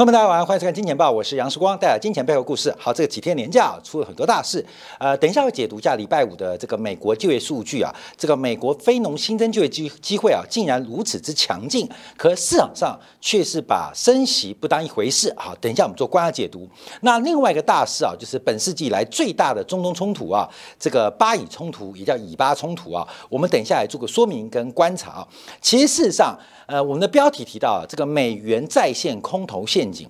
朋友们，大家晚上欢迎收看《金钱报》，我是杨世光，带来金钱背后故事。好，这个几天年假出了很多大事，呃，等一下会解读一下礼拜五的这个美国就业数据啊，这个美国非农新增就业机机会啊，竟然如此之强劲，可市场上却是把升息不当一回事。好，等一下我们做观察解读。那另外一个大事啊，就是本世纪以来最大的中东冲突啊，这个巴以冲突也叫以巴冲突啊，我们等一下来做个说明跟观察啊。其实事实上，呃，我们的标题提到这个美元再现空头陷阱，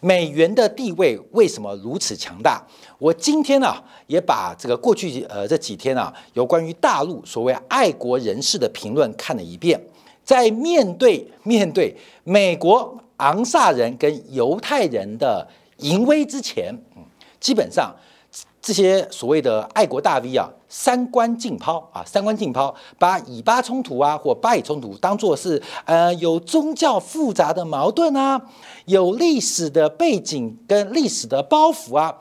美元的地位为什么如此强大？我今天呢也把这个过去呃这几天啊有关于大陆所谓爱国人士的评论看了一遍，在面对面对美国昂萨人跟犹太人的淫威之前，基本上。这些所谓的爱国大 V 啊，三观尽抛啊，三观尽抛，把以巴冲突啊或巴以冲突当作是呃有宗教复杂的矛盾啊，有历史的背景跟历史的包袱啊，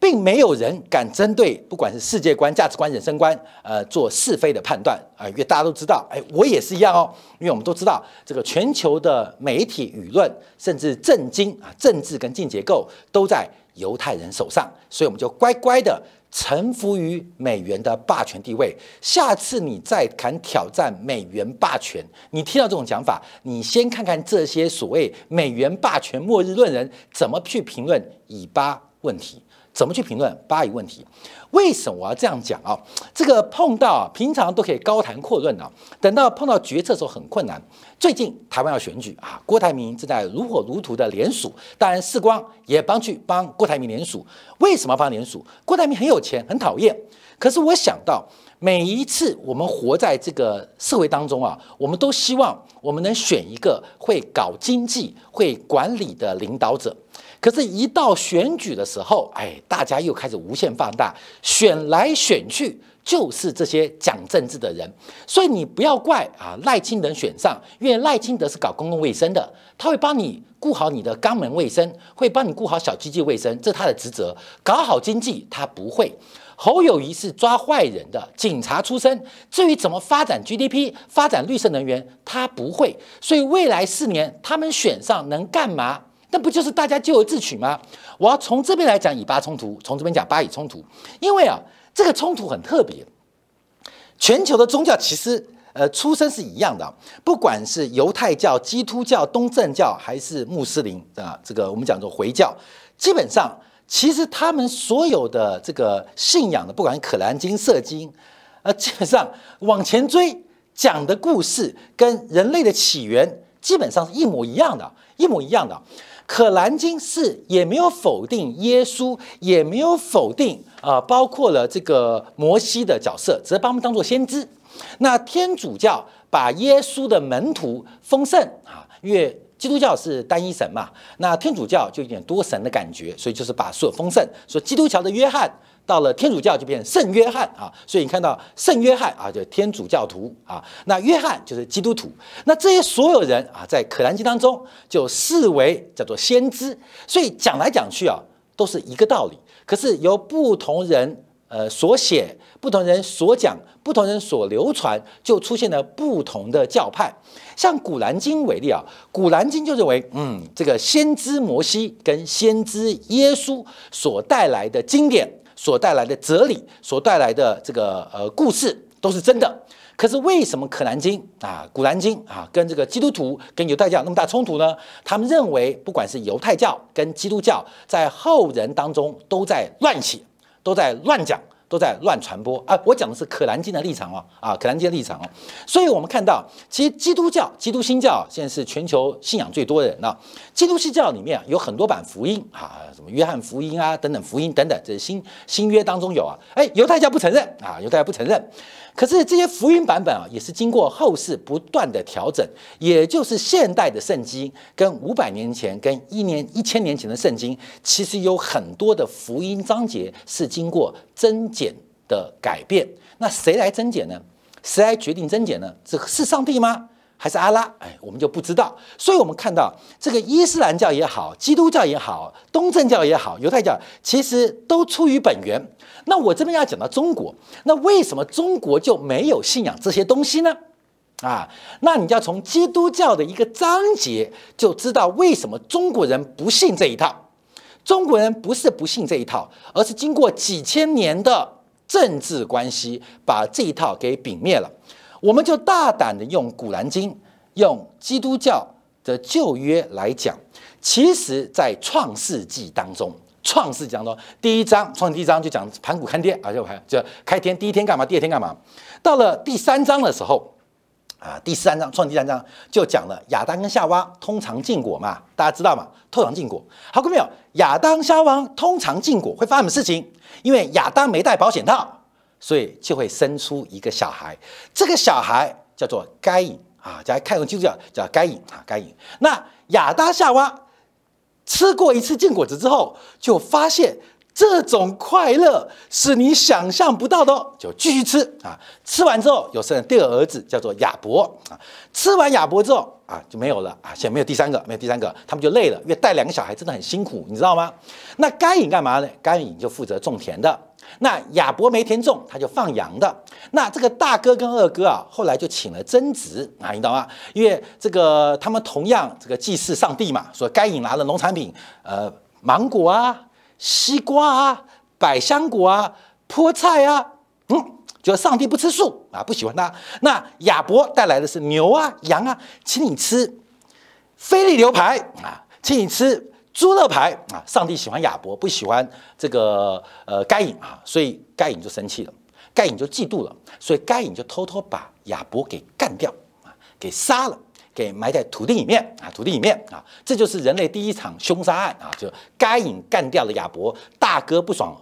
并没有人敢针对不管是世界观、价值观、人生观，呃，做是非的判断啊，因为大家都知道，哎，我也是一样哦，因为我们都知道这个全球的媒体舆论，甚至政经啊、政治跟经结构都在。犹太人手上，所以我们就乖乖的臣服于美元的霸权地位。下次你再敢挑战美元霸权，你听到这种讲法，你先看看这些所谓美元霸权末日论人怎么去评论以巴问题。怎么去评论巴以问题？为什么我要这样讲啊？这个碰到平常都可以高谈阔论啊，等到碰到决策的时候很困难。最近台湾要选举啊，郭台铭正在如火如荼的联署，当然世光也帮去帮郭台铭联署。为什么帮联署？郭台铭很有钱，很讨厌。可是我想到每一次我们活在这个社会当中啊，我们都希望我们能选一个会搞经济、会管理的领导者。可是，一到选举的时候，哎，大家又开始无限放大，选来选去就是这些讲政治的人。所以你不要怪啊，赖清德选上，因为赖清德是搞公共卫生的，他会帮你顾好你的肛门卫生，会帮你顾好小鸡鸡卫生，这是他的职责。搞好经济他不会。侯友谊是抓坏人的警察出身，至于怎么发展 GDP、发展绿色能源，他不会。所以未来四年他们选上能干嘛？那不就是大家咎由自取吗？我要从这边来讲以巴冲突，从这边讲巴以冲突，因为啊，这个冲突很特别。全球的宗教其实呃出身是一样的，不管是犹太教、基督教、东正教还是穆斯林啊，这个我们讲做回教，基本上其实他们所有的这个信仰的，不管是可兰经、色经，呃，基本上往前追讲的故事跟人类的起源基本上是一模一样的，一模一样的。可兰经是也没有否定耶稣，也没有否定啊，包括了这个摩西的角色，只是把他们当做先知。那天主教把耶稣的门徒封圣啊，因为基督教是单一神嘛，那天主教就有点多神的感觉，所以就是把所有封圣，说基督教的约翰。到了天主教就变成圣约翰啊，所以你看到圣约翰啊，就天主教徒啊，那约翰就是基督徒，那这些所有人啊，在可兰经当中就视为叫做先知，所以讲来讲去啊，都是一个道理。可是由不同人呃所写，不同人所讲，不同人所流传，就出现了不同的教派。像古兰经为例啊，古兰经就认为，嗯，这个先知摩西跟先知耶稣所带来的经典。所带来的哲理，所带来的这个呃故事都是真的。可是为什么《可兰经》啊，《古兰经》啊，跟这个基督徒跟犹太教那么大冲突呢？他们认为，不管是犹太教跟基督教，在后人当中都在乱写，都在乱讲。都在乱传播啊！我讲的是《可兰经》的立场哦，啊，《可兰经》的立场哦。所以，我们看到，其实基督教、基督新教现在是全球信仰最多的人了。基督新教里面有很多版福音啊，什么约翰福音啊，等等福音等等，这是新新约当中有啊。哎，犹太教不承认啊，犹太教不承认。可是这些福音版本啊，也是经过后世不断的调整，也就是现代的圣经跟五百年前、跟一年一千年前的圣经，其实有很多的福音章节是经过增减的改变。那谁来增减呢？谁来决定增减呢？这是上帝吗？还是阿拉？哎，我们就不知道。所以，我们看到这个伊斯兰教也好，基督教也好，东正教也好，犹太教其实都出于本源。那我这边要讲到中国，那为什么中国就没有信仰这些东西呢？啊，那你要从基督教的一个章节就知道为什么中国人不信这一套。中国人不是不信这一套，而是经过几千年的政治关系，把这一套给泯灭了。我们就大胆的用《古兰经》，用基督教的旧约来讲。其实，在《创世纪》当中，《创世纪》当中第一章，创第一章就讲盘古开天啊，就开就开天，第一天干嘛？第二天干嘛？到了第三章的时候，啊，第三章创第三章就讲了亚当跟夏娃通常禁果嘛，大家知道嘛？通常禁果，好过没有？亚当夏娃通常禁果会发生什么事情？因为亚当没戴保险套，所以就会生出一个小孩，这个小孩叫做该隐啊，叫看用基督教叫该隐啊，该隐。那亚当夏娃。吃过一次禁果子之后，就发现这种快乐是你想象不到的，就继续吃啊。吃完之后，有生第二个儿子叫做亚伯啊。吃完亚伯之后啊，就没有了啊，现在没有第三个，没有第三个，他们就累了，因为带两个小孩真的很辛苦，你知道吗？那该隐干嘛呢？该隐就负责种田的。那亚伯没田种，他就放羊的。那这个大哥跟二哥啊，后来就请了曾子啊，你懂吗？因为这个他们同样这个祭祀上帝嘛，说该隐拿了农产品，呃，芒果啊、西瓜啊、百香果啊、菠菜啊，嗯，觉得上帝不吃素啊，不喜欢他。那亚伯带来的是牛啊、羊啊，请你吃菲力牛排啊，请你吃。猪肋排啊！上帝喜欢亚伯，不喜欢这个呃该隐啊，所以该隐就生气了，该隐就嫉妒了，所以该隐就偷偷把亚伯给干掉啊，给杀了，给埋在土地里面啊，土地里面啊，这就是人类第一场凶杀案啊，就该隐干掉了亚伯，大哥不爽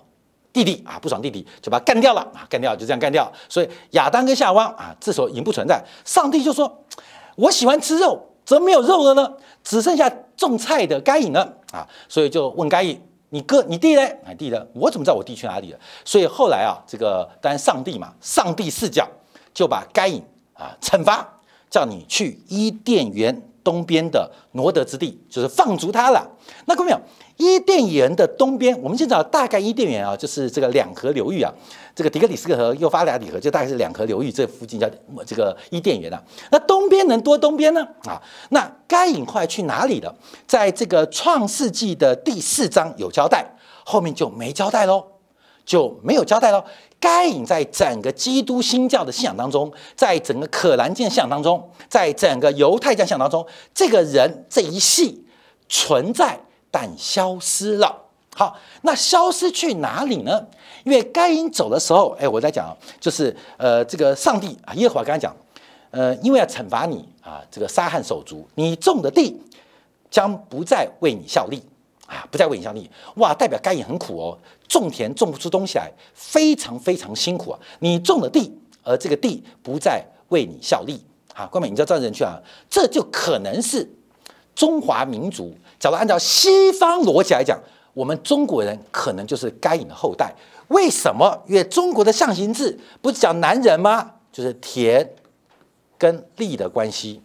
弟弟啊，不爽弟弟就把他干掉了啊，干掉就这样干掉，所以亚当跟夏娃啊，这时候已经不存在，上帝就说：“我喜欢吃肉。”怎么没有肉了呢？只剩下种菜的该隐了啊！所以就问该隐：“你哥、你弟呢？啊，弟呢？我怎么知道我弟去哪里了？”所以后来啊，这个当然上帝嘛，上帝视角就把该隐啊惩罚，叫你去伊甸园东边的挪得之地，就是放逐他了。那各位没有？伊甸园的东边，我们现在大概伊甸园啊，就是这个两河流域啊。这个底格里斯河、幼发拉底河就大概是两河流域，这附近叫这个伊甸园啊。那东边能多东边呢？啊，那该隐后来去哪里了？在这个创世纪的第四章有交代，后面就没交代喽，就没有交代喽。该隐在整个基督新教的信仰当中，在整个可兰经信仰当中，在整个犹太教信仰当中，这个人这一系存在但消失了。好，那消失去哪里呢？因为该隐走的时候，哎，我在讲，就是呃，这个上帝啊，耶和华跟他讲，呃，因为要惩罚你啊，这个杀汉手足，你种的地将不再为你效力啊，不再为你效力。哇，代表该隐很苦哦，种田种不出东西来，非常非常辛苦啊。你种的地，而这个地不再为你效力啊。关美，你知道这样人去啊，这就可能是中华民族，假如按照西方逻辑来讲，我们中国人可能就是该隐的后代。为什么？因为中国的象形字不是讲男人吗？就是田跟利的关系，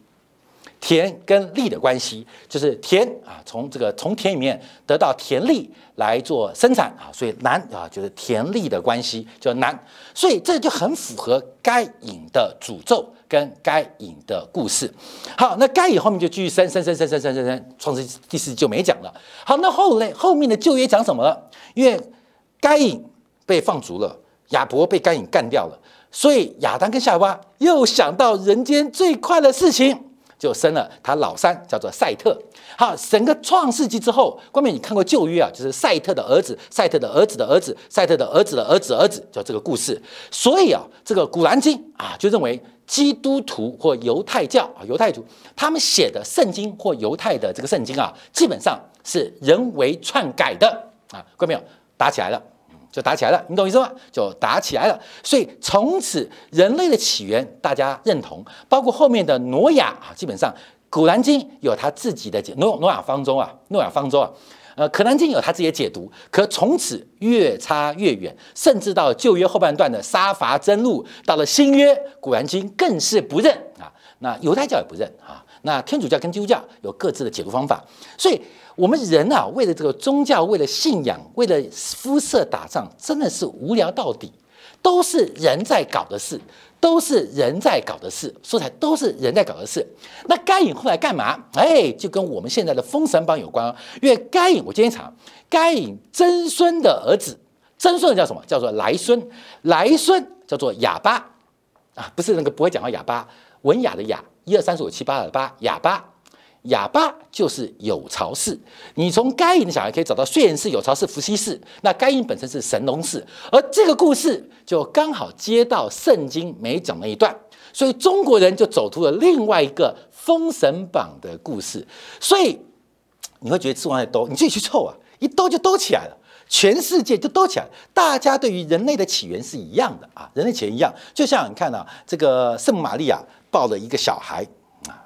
田跟利的关系就是田啊，从这个从田里面得到田利来做生产啊，所以男啊就是田利的关系叫男，所以这就很符合该隐的诅咒跟该隐的故事。好，那该隐后面就继续生生生生生生生生，创世第四就没讲了。好，那后来后面的旧约讲什么了？因为该隐。被放逐了，亚伯被该隐干掉了，所以亚当跟夏娃又想到人间最快的事情，就生了他老三，叫做赛特。好，整个创世纪之后，关面你看过旧约啊，就是赛特的儿子，赛特的儿子的儿子，赛特的儿子的儿子儿子，叫这个故事。所以啊，这个古兰经啊，就认为基督徒或犹太教啊，犹太徒他们写的圣经或犹太的这个圣经啊，基本上是人为篡改的啊。关没有？打起来了。就打起来了，你懂意思吗？就打起来了，所以从此人类的起源大家认同，包括后面的挪亚啊，基本上《古兰经》有他自己的解，诺诺亚方舟啊，诺亚方舟啊，呃，《可兰经》有他自己的解读，可从此越差越远，甚至到旧约后半段的杀伐争路，到了新约，《古兰经》更是不认啊，那犹太教也不认啊，那天主教跟基督教有各自的解读方法，所以。我们人啊，为了这个宗教，为了信仰，为了肤色打仗，真的是无聊到底。都是人在搞的事，都是人在搞的事，说起来都是人在搞的事。那该隐后来干嘛？哎，就跟我们现在的封神榜有关哦。因为该隐，我今天讲该隐曾孙的儿子，曾孙叫什么？叫做来孙，来孙叫做哑巴啊，不是那个不会讲话哑巴，文雅的雅，一二三四五七八的八，哑巴。哑巴就是有巢氏，你从该隐的小孩可以找到燧人氏、有巢氏、伏羲氏。那该隐本身是神农氏，而这个故事就刚好接到圣经没讲那一段，所以中国人就走出了另外一个封神榜的故事。所以你会觉得吃完在兜，你自己去凑啊，一兜就兜起来了，全世界就兜起来。大家对于人类的起源是一样的啊，人类起源一样，就像你看啊，这个圣玛利亚抱了一个小孩，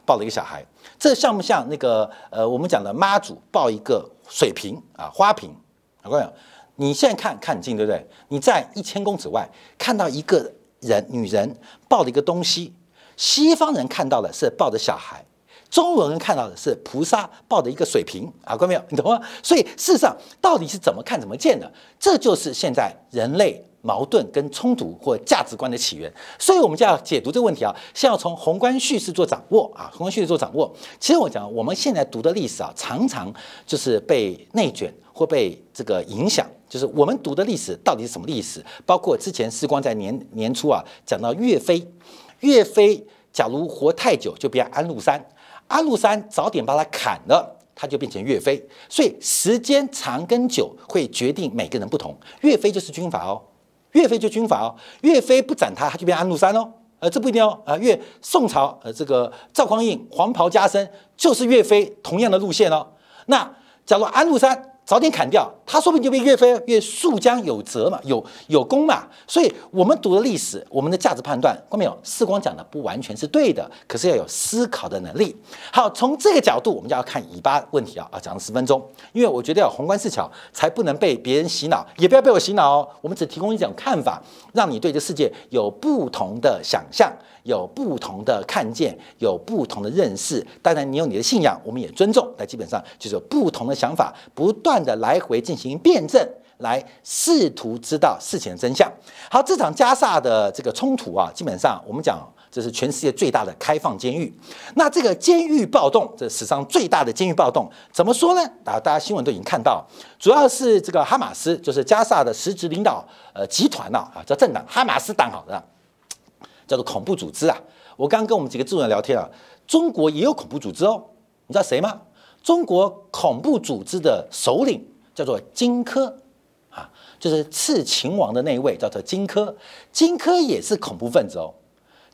抱了一个小孩。这像不像那个呃，我们讲的妈祖抱一个水瓶啊，花瓶？我跟你讲，你现在看看近，对不对？你在一千公尺外看到一个人，女人抱着一个东西，西方人看到的是抱着小孩，中国人看到的是菩萨抱着一个水瓶啊，看到没有？你懂吗？所以事实上，到底是怎么看怎么见的？这就是现在人类。矛盾跟冲突或价值观的起源，所以我们就要解读这个问题啊，先要从宏观叙事做掌握啊，宏观叙事做掌握。其实我讲，我们现在读的历史啊，常常就是被内卷或被这个影响，就是我们读的历史到底是什么历史？包括之前时光在年年初啊讲到岳飞，岳飞假如活太久就变安禄山，安禄山早点把他砍了。他就变成岳飞。所以时间长跟久会决定每个人不同。岳飞就是军阀哦。岳飞就军阀哦，岳飞不斩他，他就变安禄山哦。呃，这不一定哦。啊，岳宋朝呃这个赵匡胤黄袍加身，就是岳飞同样的路线哦。那假如安禄山。早点砍掉，他说不定就被岳飞越树将有责嘛，有有功嘛。所以，我们读的历史，我们的价值判断，看没有？四光讲的不完全是对的，可是要有思考的能力。好，从这个角度，我们就要看尾巴问题啊啊，讲了十分钟，因为我觉得要宏观视角，才不能被别人洗脑，也不要被我洗脑哦。我们只提供一种看法，让你对这世界有不同的想象。有不同的看见，有不同的认识。当然，你有你的信仰，我们也尊重。但基本上就是有不同的想法，不断的来回进行辩证，来试图知道事情的真相。好，这场加萨的这个冲突啊，基本上我们讲这是全世界最大的开放监狱。那这个监狱暴动，这史上最大的监狱暴动，怎么说呢？啊，大家新闻都已经看到，主要是这个哈马斯，就是加萨的实质领导呃集团呐啊，叫政党哈马斯党好的。叫做恐怖组织啊！我刚跟我们几个助人聊天啊，中国也有恐怖组织哦。你知道谁吗？中国恐怖组织的首领叫做荆轲啊，就是刺秦王的那一位，叫做荆轲。荆轲也是恐怖分子哦。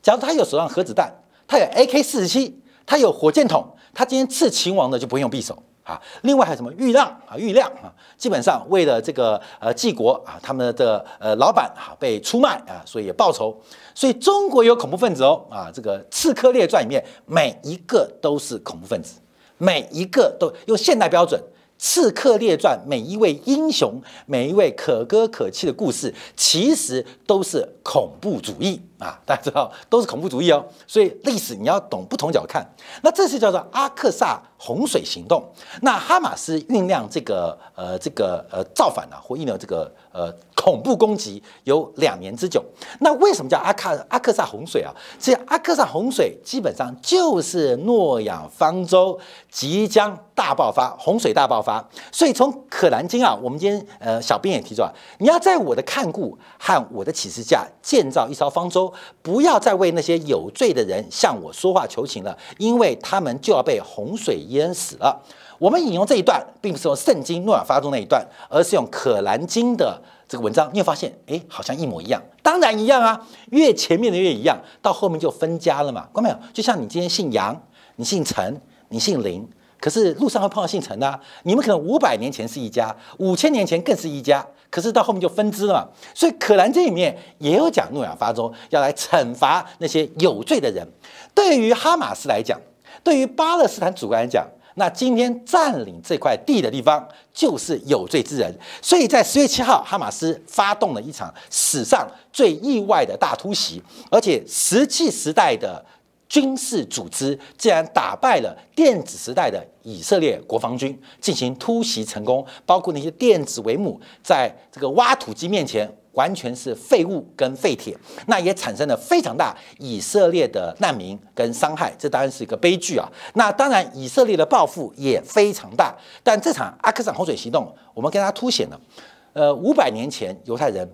假如他有手上核子弹，他有 AK 四十七，他有火箭筒，他今天刺秦王的就不用匕首。啊，另外还有什么豫让啊？豫亮啊，基本上为了这个呃继国啊，他们的呃老板啊被出卖啊，所以也报仇。所以中国有恐怖分子哦啊，这个《刺客列传》里面每一个都是恐怖分子，每一个都用现代标准。《刺客列传》每一位英雄，每一位可歌可泣的故事，其实都是恐怖主义啊！大家知道，都是恐怖主义哦。所以历史你要懂不同角看。那这是叫做阿克萨洪水行动。那哈马斯酝酿这个呃这个呃造反啊，或酝酿这个呃恐怖攻击有两年之久。那为什么叫阿卡阿克萨洪水啊？这阿克萨洪水基本上就是诺亚方舟即将。大爆发，洪水大爆发，所以从《可兰经》啊，我们今天呃，小编也提出啊，你要在我的看顾和我的启示下建造一艘方舟，不要再为那些有罪的人向我说话求情了，因为他们就要被洪水淹死了。我们引用这一段，并不是用圣经诺亚发中那一段，而是用《可兰经》的这个文章，你会发现，哎，好像一模一样。当然一样啊，越前面的越一样，到后面就分家了嘛。看到没有？就像你今天姓杨，你姓陈，你姓林。可是路上会碰到姓陈的，啊你们可能五百年前是一家，五千年前更是一家，可是到后面就分支了嘛。所以《可兰经》里面也有讲诺亚方舟要来惩罚那些有罪的人。对于哈马斯来讲，对于巴勒斯坦主观来讲，那今天占领这块地的地方就是有罪之人。所以在十月七号，哈马斯发动了一场史上最意外的大突袭，而且石器时代的。军事组织竟然打败了电子时代的以色列国防军，进行突袭成功，包括那些电子帷幕在这个挖土机面前完全是废物跟废铁，那也产生了非常大以色列的难民跟伤害，这当然是一个悲剧啊。那当然以色列的报复也非常大，但这场阿克萨洪水行动，我们跟他凸显了，呃，五百年前犹太人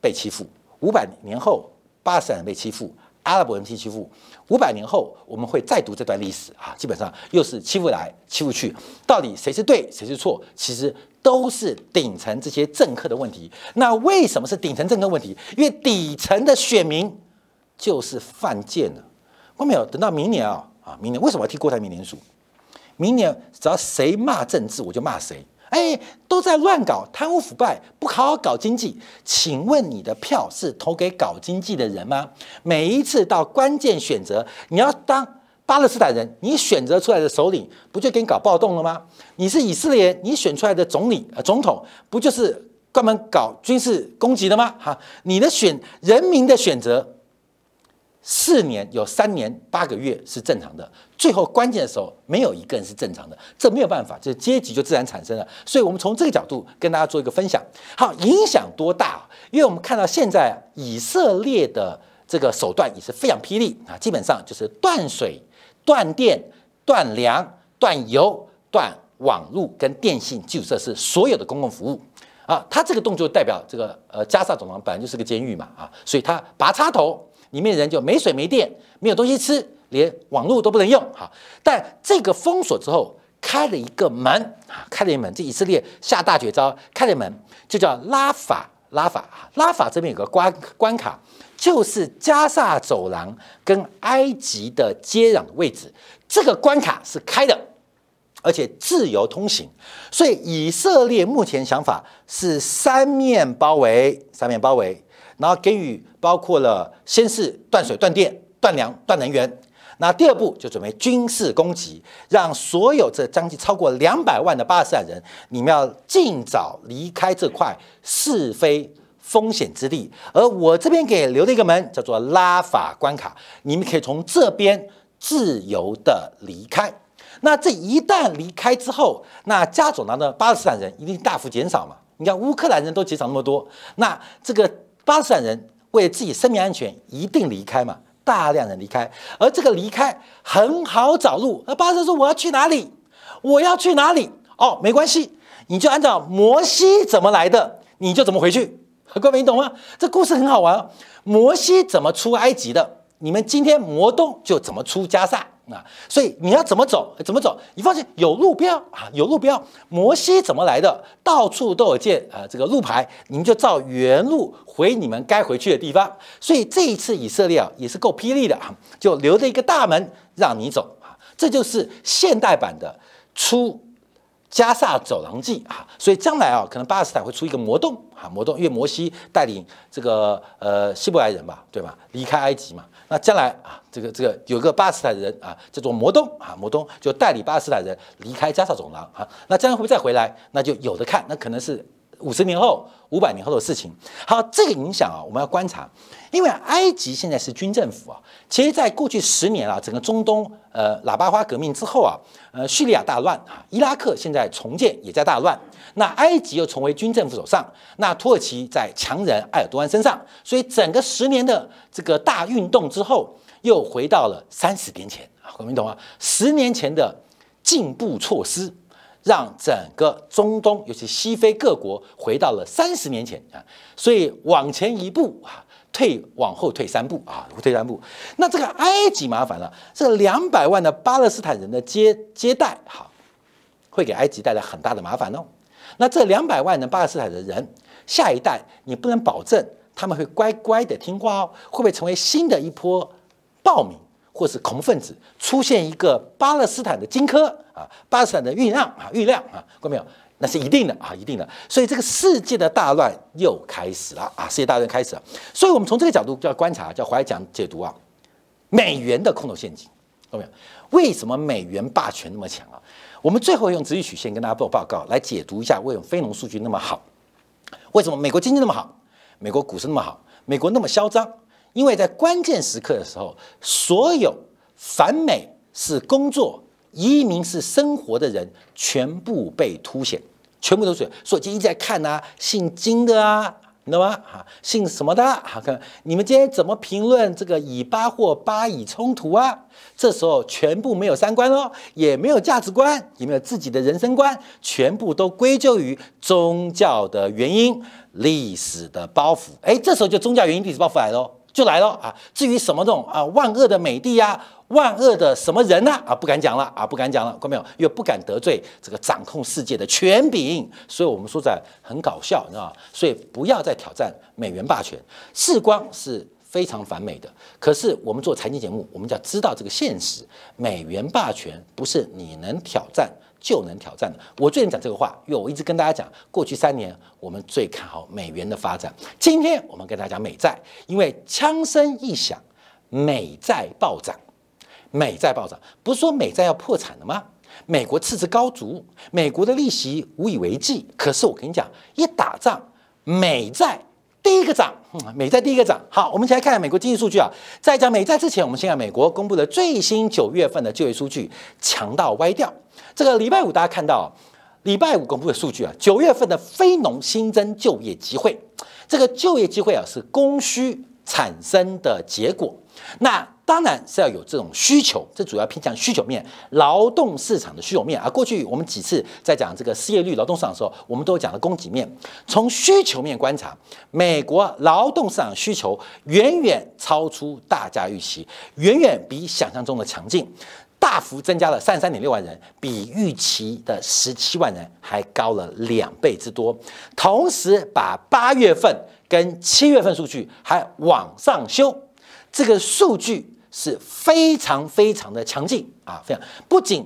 被欺负，五百年后巴勒斯坦人被欺负。阿拉伯人去欺负，五百年后我们会再读这段历史啊，基本上又是欺负来欺负去，到底谁是对谁是错，其实都是顶层这些政客的问题。那为什么是顶层政客问题？因为底层的选民就是犯贱了。后面有等到明年啊啊，明年为什么要替郭台铭联署？明年只要谁骂政治，我就骂谁。哎，都在乱搞贪污腐败，不好好搞经济。请问你的票是投给搞经济的人吗？每一次到关键选择，你要当巴勒斯坦人，你选择出来的首领不就给你搞暴动了吗？你是以色列人，你选出来的总理呃总统不就是专门搞军事攻击的吗？哈，你的选人民的选择。四年有三年八个月是正常的，最后关键的时候没有一个人是正常的，这没有办法，这阶级就自然产生了。所以，我们从这个角度跟大家做一个分享。好，影响多大？因为我们看到现在以色列的这个手段也是非常霹雳啊，基本上就是断水、断电、断粮、断油、断网络跟电信基础设施所有的公共服务啊。他这个动作代表这个呃加沙走廊本来就是个监狱嘛啊，所以他拔插头。里面人就没水没电，没有东西吃，连网络都不能用。哈，但这个封锁之后，开了一个门啊，开了一门。这以色列下大绝招，开了门，就叫拉法拉法拉法这边有个关关卡，就是加萨走廊跟埃及的接壤的位置。这个关卡是开的，而且自由通行。所以以色列目前想法是三面包围，三面包围。然后给予包括了先是断水、断电、断粮、断能源，那第二步就准备军事攻击，让所有这将近超过两百万的巴勒斯坦人，你们要尽早离开这块是非风险之地。而我这边给留了一个门，叫做拉法关卡，你们可以从这边自由的离开。那这一旦离开之后，那加总廊的巴勒斯坦人一定大幅减少嘛？你看乌克兰人都减少那么多，那这个。巴勒斯坦人为了自己生命安全，一定离开嘛？大量人离开，而这个离开很好找路。那巴勒斯坦说：“我要去哪里？我要去哪里？”哦，没关系，你就按照摩西怎么来的，你就怎么回去。各位，你懂吗？这故事很好玩。摩西怎么出埃及的？你们今天摩东就怎么出加萨。啊，所以你要怎么走？怎么走？你发现，有路标啊，有路标。摩西怎么来的？到处都有见啊，这个路牌，你们就照原路回你们该回去的地方。所以这一次以色列啊，也是够霹雳的啊，就留着一个大门让你走啊。这就是现代版的出加萨走廊记啊。所以将来啊，可能巴勒斯坦会出一个魔洞啊，魔洞，因为摩西带领这个呃希伯来人吧，对吧？离开埃及嘛。那将来啊，这个这个有个巴勒斯坦人啊，叫做摩东啊，摩东就带领巴勒斯坦人离开加萨走廊啊。那将来会不会再回来？那就有的看，那可能是五十年后、五百年后的事情。好，这个影响啊，我们要观察，因为埃及现在是军政府啊。其实，在过去十年啊，整个中东呃喇叭花革命之后啊，呃叙利亚大乱啊，伊拉克现在重建也在大乱。那埃及又成为军政府手上，那土耳其在强人埃尔多安身上，所以整个十年的这个大运动之后，又回到了三十年前啊，各位懂吗？十年前的进步措施，让整个中东，尤其西非各国，回到了三十年前啊，所以往前一步啊，退往后退三步啊，退三步。那这个埃及麻烦了，这两百万的巴勒斯坦人的接接待，好，会给埃及带来很大的麻烦哦。那这两百万的巴勒斯坦的人，下一代你不能保证他们会乖乖的听话哦，会不会成为新的一波暴民或是恐怖分子，出现一个巴勒斯坦的荆轲啊，巴勒斯坦的郁亮啊，郁亮啊，过没有？那是一定的啊，一定的。所以这个世界的大乱又开始了啊，世界大乱开始了。所以我们从这个角度就要观察，叫怀讲解读啊，美元的空头陷阱，看到没有？为什么美元霸权那么强啊？我们最后用直率曲线跟大家做报告，来解读一下为什么非农数据那么好，为什么美国经济那么好，美国股市那么好，美国那么嚣张？因为在关键时刻的时候，所有反美是工作、移民是生活的人全部被凸显，全部都是。所以就一直在看啊，姓金的啊，你懂吗？哈，姓什么的？好看，你们今天怎么评论这个以巴或巴以冲突啊？这时候全部没有三观哦，也没有价值观，也没有自己的人生观，全部都归咎于宗教的原因、历史的包袱。哎，这时候就宗教原因、历史包袱来了，就来了啊！至于什么这种啊万恶的美帝呀？万恶的什么人呢？啊，不敢讲了啊，不敢讲了，看到没有？又不敢得罪这个掌控世界的权柄，所以我们说在很搞笑，你知道吗？所以不要再挑战美元霸权。世光是非常反美的，可是我们做财经节目，我们就要知道这个现实：美元霸权不是你能挑战就能挑战的。我最近讲这个话，因为我一直跟大家讲，过去三年我们最看好美元的发展。今天我们跟大家讲美债，因为枪声一响，美债暴涨。美债暴涨，不是说美债要破产了吗？美国赤字高足，美国的利息无以为继。可是我跟你讲，一打仗，美债第一个涨，美债第一个涨。好，我们一起来看看美国经济数据啊。在讲美债之前，我们先看美国公布的最新九月份的就业数据，强到歪掉。这个礼拜五大家看到，礼拜五公布的数据啊，九月份的非农新增就业机会，这个就业机会啊是供需产生的结果。那当然是要有这种需求，这主要偏向需求面，劳动市场的需求面啊。过去我们几次在讲这个失业率、劳动市场的时候，我们都讲了供给面。从需求面观察，美国劳动市场需求远远超出大家预期，远远比想象中的强劲，大幅增加了三十三点六万人，比预期的十七万人还高了两倍之多。同时，把八月份跟七月份数据还往上修，这个数据。是非常非常的强劲啊，非常不仅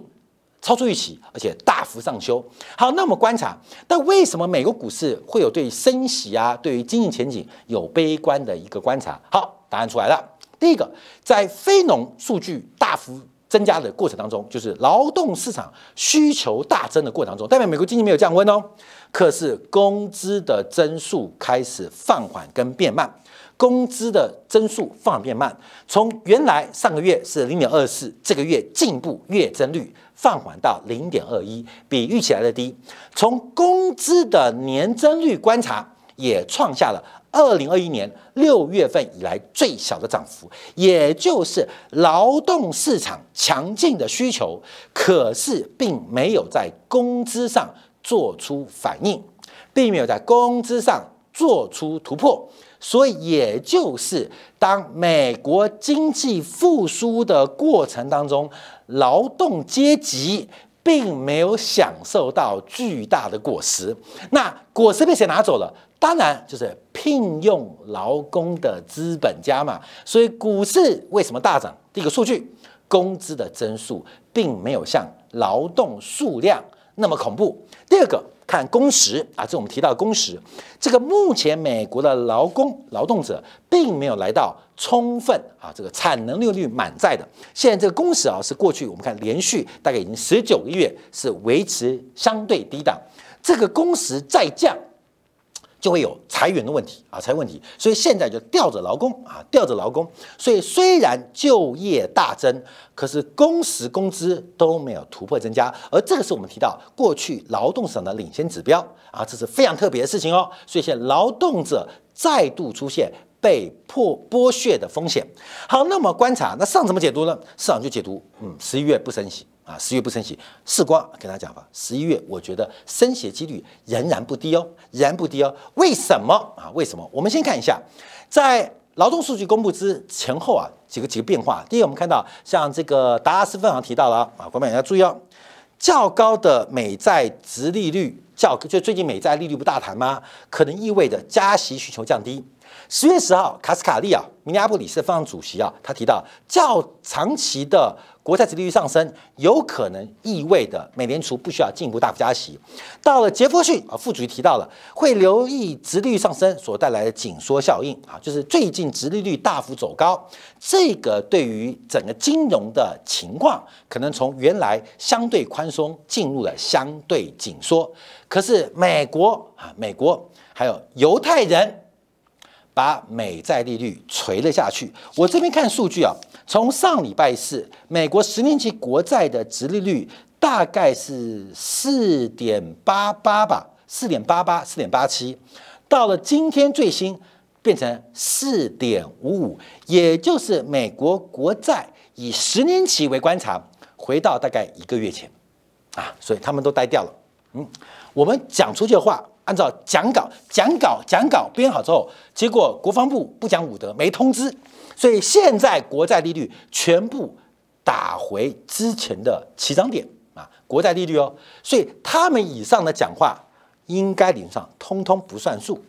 超出预期，而且大幅上修。好，那我们观察，但为什么美国股市会有对升息啊，对于经济前景有悲观的一个观察？好，答案出来了。第一个，在非农数据大幅增加的过程当中，就是劳动市场需求大增的过程当中，代表美国经济没有降温哦，可是工资的增速开始放缓跟变慢。工资的增速放缓变慢，从原来上个月是零点二四，这个月进步月增率放缓到零点二一，比预期来的低。从工资的年增率观察，也创下了二零二一年六月份以来最小的涨幅，也就是劳动市场强劲的需求，可是并没有在工资上做出反应，并没有在工资上做出突破。所以，也就是当美国经济复苏的过程当中，劳动阶级并没有享受到巨大的果实。那果实被谁拿走了？当然就是聘用劳工的资本家嘛。所以，股市为什么大涨？第一个数据，工资的增速并没有像劳动数量那么恐怖。第二个。看工时啊，这我们提到工时，这个目前美国的劳工劳动者并没有来到充分啊这个产能利用率满载的。现在这个工时啊是过去我们看连续大概已经十九个月是维持相对低档，这个工时再降。就会有裁员的问题啊，裁员问题，所以现在就吊着劳工啊，吊着劳工。所以虽然就业大增，可是工时工资都没有突破增加，而这个是我们提到过去劳动市场的领先指标啊，这是非常特别的事情哦。所以现在劳动者再度出现被迫剥削的风险。好，那么观察，那市场怎么解读呢？市场就解读，嗯，十一月不升息。啊，十月不升息，世光跟他讲吧。十一月，我觉得升息几率仍然不低哦，仍然不低哦。为什么啊？为什么？我们先看一下，在劳动数据公布之前后啊，几个几个变化。第一，我们看到像这个达拉斯分行提到了啊，观众要注意哦，较高的美债值利率，较就最近美债利率不大谈吗？可能意味着加息需求降低。十月十号，卡斯卡利啊，明尼阿布里斯分行主席啊，他提到较长期的。国债殖利率上升，有可能意味着美联储不需要进一步大幅加息。到了杰弗逊啊，副主席提到了会留意殖利率上升所带来的紧缩效应啊，就是最近殖利率大幅走高，这个对于整个金融的情况，可能从原来相对宽松进入了相对紧缩。可是美国啊，美国还有犹太人。把美债利率垂了下去。我这边看数据啊，从上礼拜四，美国十年期国债的殖利率大概是四点八八吧，四点八八、四点八七。到了今天最新变成四点五五，也就是美国国债以十年期为观察，回到大概一个月前啊，所以他们都呆掉了。嗯，我们讲出去的话，按照讲稿、讲稿、讲稿编好之后，结果国防部不讲武德，没通知，所以现在国债利率全部打回之前的起涨点啊，国债利率哦，所以他们以上的讲话。应该领上通通不算数，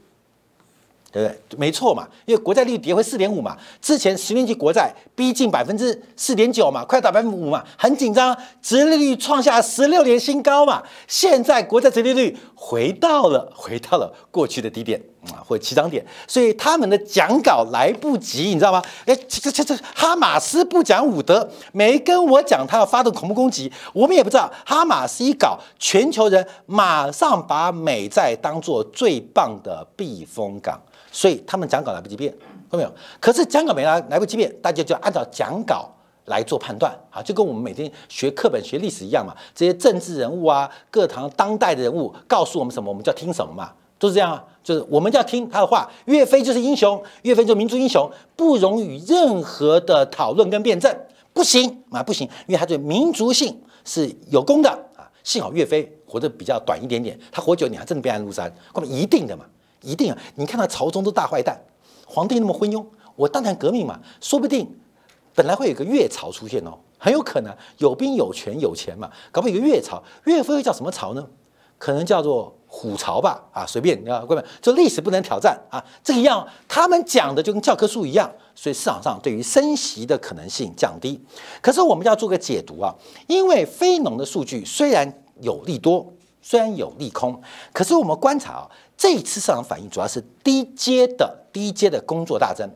对不对？没错嘛，因为国债利率跌回四点五嘛，之前十年期国债逼近百分之四点九嘛，快到百分之五嘛，很紧张，殖利率创下十六年新高嘛，现在国债殖利率回到了回到了过去的低点。啊，或起涨点，所以他们的讲稿来不及，你知道吗？哎，这这这哈马斯不讲武德，没跟我讲他要发动恐怖攻击，我们也不知道。哈马斯一搞，全球人马上把美债当做最棒的避风港，所以他们讲稿来不及变，看到没有？可是讲稿没来来不及变，大家就按照讲稿来做判断啊，就跟我们每天学课本学历史一样嘛。这些政治人物啊，各堂当代的人物告诉我们什么，我们就要听什么嘛。都是这样啊，就是我们要听他的话。岳飞就是英雄，岳飞就是民族英雄，不容与任何的讨论跟辩证，不行啊，不行，因为他对民族性是有功的啊。幸好岳飞活得比较短一点点，他活久你还真的别安禄山，那么一定的嘛，一定啊。你看到朝中都大坏蛋，皇帝那么昏庸，我当然革命嘛，说不定本来会有个岳朝出现哦，很有可能有兵有权有钱嘛，搞不好有个岳朝，岳飞会叫什么朝呢？可能叫做。虎巢吧，啊，随便，你看，各位，就历史不能挑战啊，这个样，他们讲的就跟教科书一样，所以市场上对于升息的可能性降低。可是我们要做个解读啊，因为非农的数据虽然有利多，虽然有利空，可是我们观察啊，这一次市场反应主要是低阶的低阶的工作大增。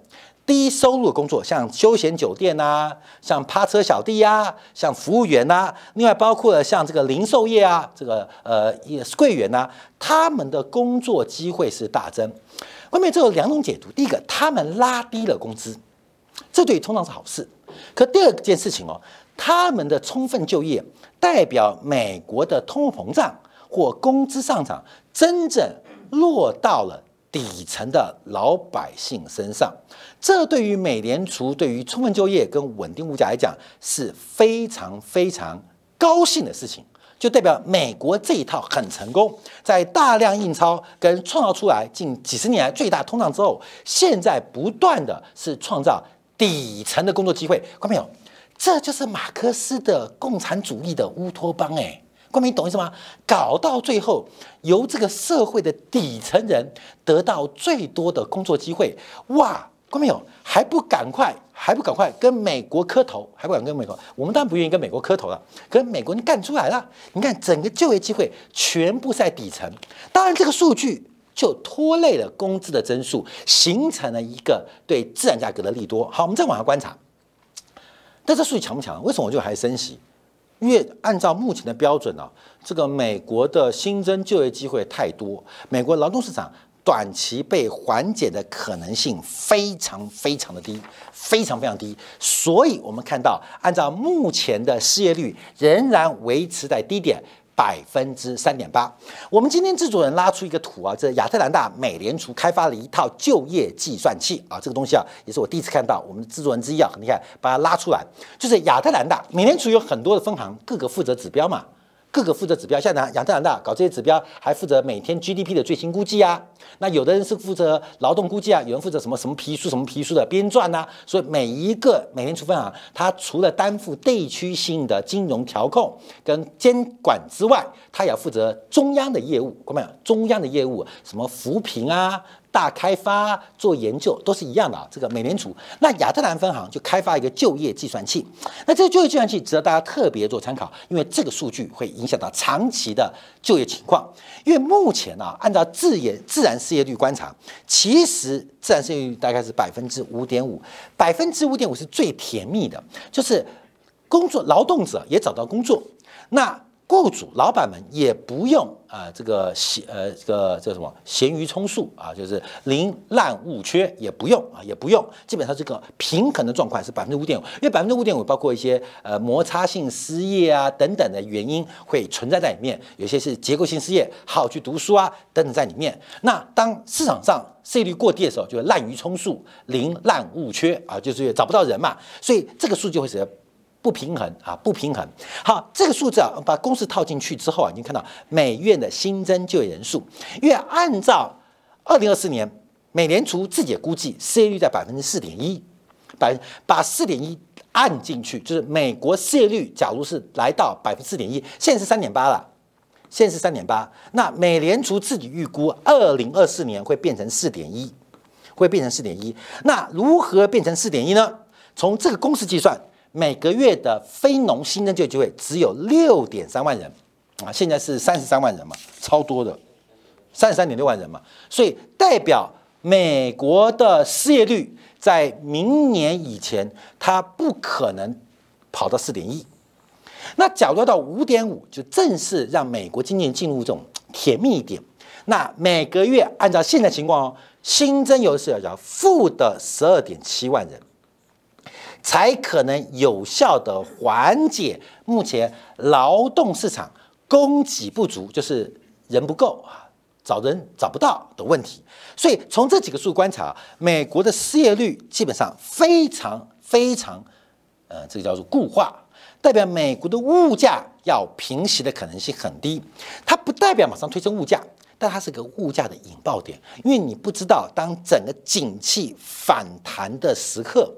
低收入的工作，像休闲酒店呐，像趴车小弟呀，像服务员呐，另外包括了像这个零售业啊，这个呃也是柜员呐，他们的工作机会是大增。外面这有两种解读，第一个，他们拉低了工资，这对通常是好事。可第二件事情哦，他们的充分就业代表美国的通货膨胀或工资上涨真正落到了。底层的老百姓身上，这对于美联储对于充分就业跟稳定物价来讲是非常非常高兴的事情，就代表美国这一套很成功，在大量印钞跟创造出来近几十年来最大通胀之后，现在不断的是创造底层的工作机会，看到没有？这就是马克思的共产主义的乌托邦，哎。光明，懂意思吗？搞到最后，由这个社会的底层人得到最多的工作机会，哇！光明友还不赶快，还不赶快跟美国磕头，还不敢跟美国？我们当然不愿意跟美国磕头了，跟美国人干出来了。你看，整个就业机会全部在底层，当然这个数据就拖累了工资的增速，形成了一个对自然价格的利多。好，我们再往下观察，但这数据强不强？为什么我就还升息？因为按照目前的标准呢，这个美国的新增就业机会太多，美国劳动市场短期被缓解的可能性非常非常的低，非常非常低。所以，我们看到，按照目前的失业率仍然维持在低点。百分之三点八。我们今天制作人拉出一个图啊，这亚特兰大美联储开发了一套就业计算器啊，这个东西啊也是我第一次看到。我们的制作人之一啊，你看把它拉出来，就是亚特兰大美联储有很多的分行，各个负责指标嘛。各个负责指标，像亚特兰大搞这些指标，还负责每天 GDP 的最新估计啊。那有的人是负责劳动估计啊，有人负责什么什么皮书、什么皮书的编撰呐。所以每一个美联储分行，它除了担负地区性的金融调控跟监管之外，它也要负责中央的业务。看到没有？中央的业务，什么扶贫啊？大开发做研究都是一样的啊，这个美联储那亚特兰分行就开发一个就业计算器，那这个就业计算器值得大家特别做参考，因为这个数据会影响到长期的就业情况。因为目前啊，按照自研自然失业率观察，其实自然失业率大概是百分之五点五，百分之五点五是最甜蜜的，就是工作劳动者也找到工作，那雇主、老板们也不用啊，这个闲呃，这个叫什么闲鱼充数啊，就是零滥勿缺也不用啊，也不用，基本上这个平衡的状况是百分之五点五，因为百分之五点五包括一些呃摩擦性失业啊等等的原因会存在在里面，有些是结构性失业，好去读书啊等等在里面。那当市场上失业率过低的时候，就滥竽充数，零滥勿缺啊，就是找不到人嘛，所以这个数据会使得。不平衡啊，不平衡。好，这个数字啊，把公式套进去之后啊，你看到美院的新增就业人数，因为按照二零二四年美联储自己的估计，失业率在百分之四点一，百把四点一按进去，就是美国失业率，假如是来到百分之四点一，现在是三点八了，现在是三点八，那美联储自己预估二零二四年会变成四点一，会变成四点一。那如何变成四点一呢？从这个公式计算。每个月的非农新增就业机会只有六点三万人啊，现在是三十三万人嘛，超多的，三十三点六万人嘛，所以代表美国的失业率在明年以前，它不可能跑到四点一。那假如到五点五，就正式让美国今年进入这种甜蜜一点。那每个月按照现在情况哦，新增有是要叫负的十二点七万人。才可能有效的缓解目前劳动市场供给不足，就是人不够啊，找人找不到的问题。所以从这几个数观察，美国的失业率基本上非常非常，呃，这个叫做固化，代表美国的物价要平息的可能性很低。它不代表马上推升物价，但它是个物价的引爆点，因为你不知道当整个景气反弹的时刻。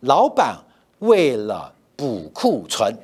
老板为了补库存，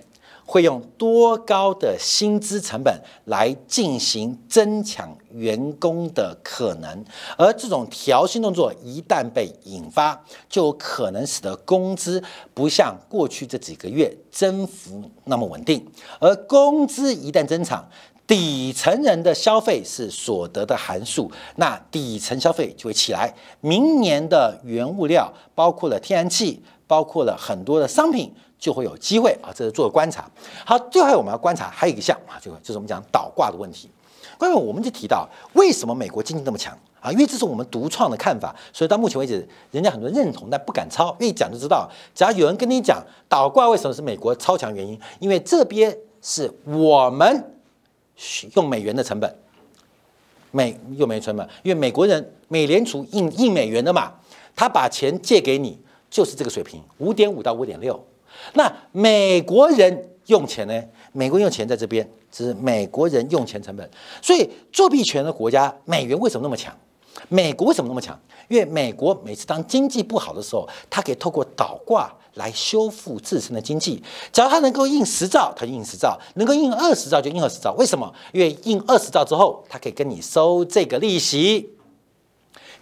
会用多高的薪资成本来进行增强员工的可能，而这种调薪动作一旦被引发，就可能使得工资不像过去这几个月增幅那么稳定，而工资一旦增长。底层人的消费是所得的函数，那底层消费就会起来。明年的原物料包括了天然气。包括了很多的商品就会有机会啊，这是做观察。好，最后我们要观察还有一个项啊，就就是我们讲倒挂的问题。关于我们就提到为什么美国经济那么强啊？因为这是我们独创的看法，所以到目前为止，人家很多认同但不敢抄。一讲就知道，只要有人跟你讲倒挂为什么是美国超强原因，因为这边是我们用美元的成本，美用美元成本，因为美国人美联储印印美元的嘛，他把钱借给你。就是这个水平，五点五到五点六。那美国人用钱呢？美国用钱在这边，是美国人用钱成本。所以作弊权的国家，美元为什么那么强？美国为什么那么强？因为美国每次当经济不好的时候，它可以透过倒挂来修复自身的经济。只要它能够印十兆，它就印十兆；能够印二十兆，就印二十兆。为什么？因为印二十兆之后，它可以跟你收这个利息。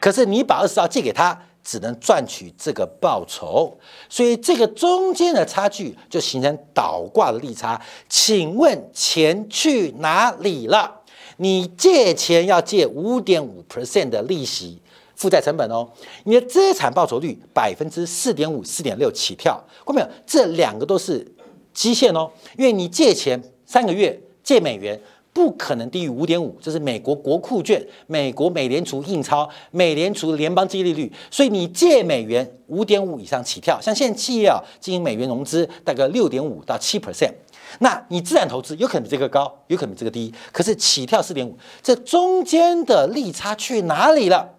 可是你把二十兆借给他。只能赚取这个报酬，所以这个中间的差距就形成倒挂的利差。请问钱去哪里了？你借钱要借五点五 percent 的利息，负债成本哦。你的资产报酬率百分之四点五、四点六起跳，看到没有？这两个都是基线哦，因为你借钱三个月借美元。不可能低于五点五，这是美国国库券、美国美联储印钞、美联储联邦基利率，所以你借美元五点五以上起跳，像现在企业啊经营美元融资大概六点五到七 percent，那你自然投资有可能比这个高，有可能比这个低，可是起跳四点五，这中间的利差去哪里了？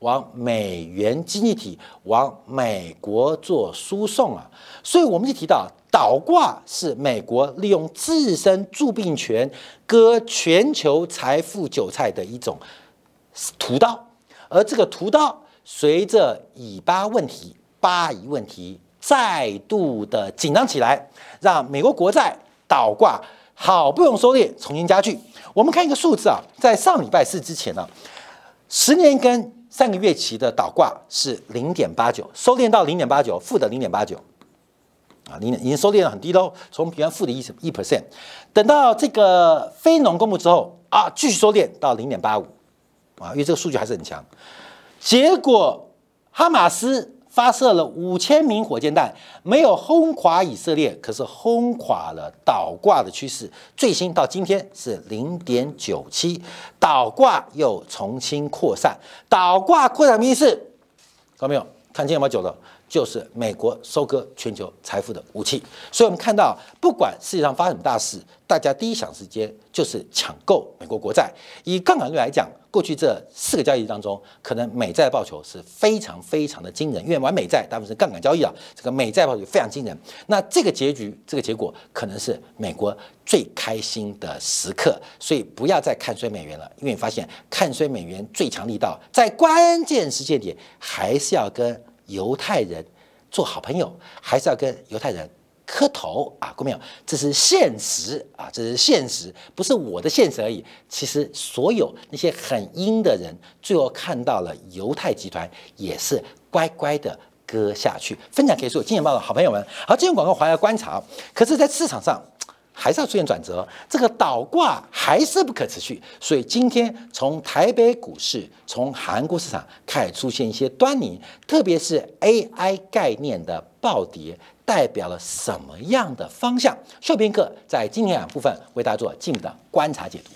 往美元经济体往美国做输送啊，所以我们就提到。倒挂是美国利用自身铸币权割全球财富韭菜的一种屠刀，而这个屠刀随着以巴问题、巴以问题再度的紧张起来，让美国国债倒挂好不容易收敛，重新加剧。我们看一个数字啊，在上礼拜四之前呢，十年跟上个月期的倒挂是零点八九，收敛到零点八九，负的零点八九。啊，你已经收敛的很低喽，从原负的一一 percent，等到这个非农公布之后啊，继续收敛到零点八五，啊，因为这个数据还是很强。结果哈马斯发射了五千名火箭弹，没有轰垮以色列，可是轰垮了倒挂的趋势。最新到今天是零点九七，倒挂又重新扩散，倒挂扩散的意思，看到没有？看见有没有九的？就是美国收割全球财富的武器，所以我们看到，不管世界上发生什么大事，大家第一想时间就是抢购美国国债。以杠杆率来讲，过去这四个交易日当中，可能美债的报酬是非常非常的惊人，因为玩美债大部分是杠杆交易啊，这个美债报酬非常惊人。那这个结局，这个结果可能是美国最开心的时刻，所以不要再看衰美元了，因为你发现看衰美元最强力道，在关键时间点还是要跟。犹太人做好朋友，还是要跟犹太人磕头啊？各位没有？这是现实啊，这是现实，不是我的现实而已。其实所有那些很阴的人，最后看到了犹太集团，也是乖乖的割下去。分享给所有金钱报的好朋友们。好，金融广告还要观察，可是，在市场上。还是要出现转折，这个倒挂还是不可持续，所以今天从台北股市、从韩国市场开始出现一些端倪，特别是 AI 概念的暴跌，代表了什么样的方向？秀斌课在今天两部分为大家做进一步的观察解读。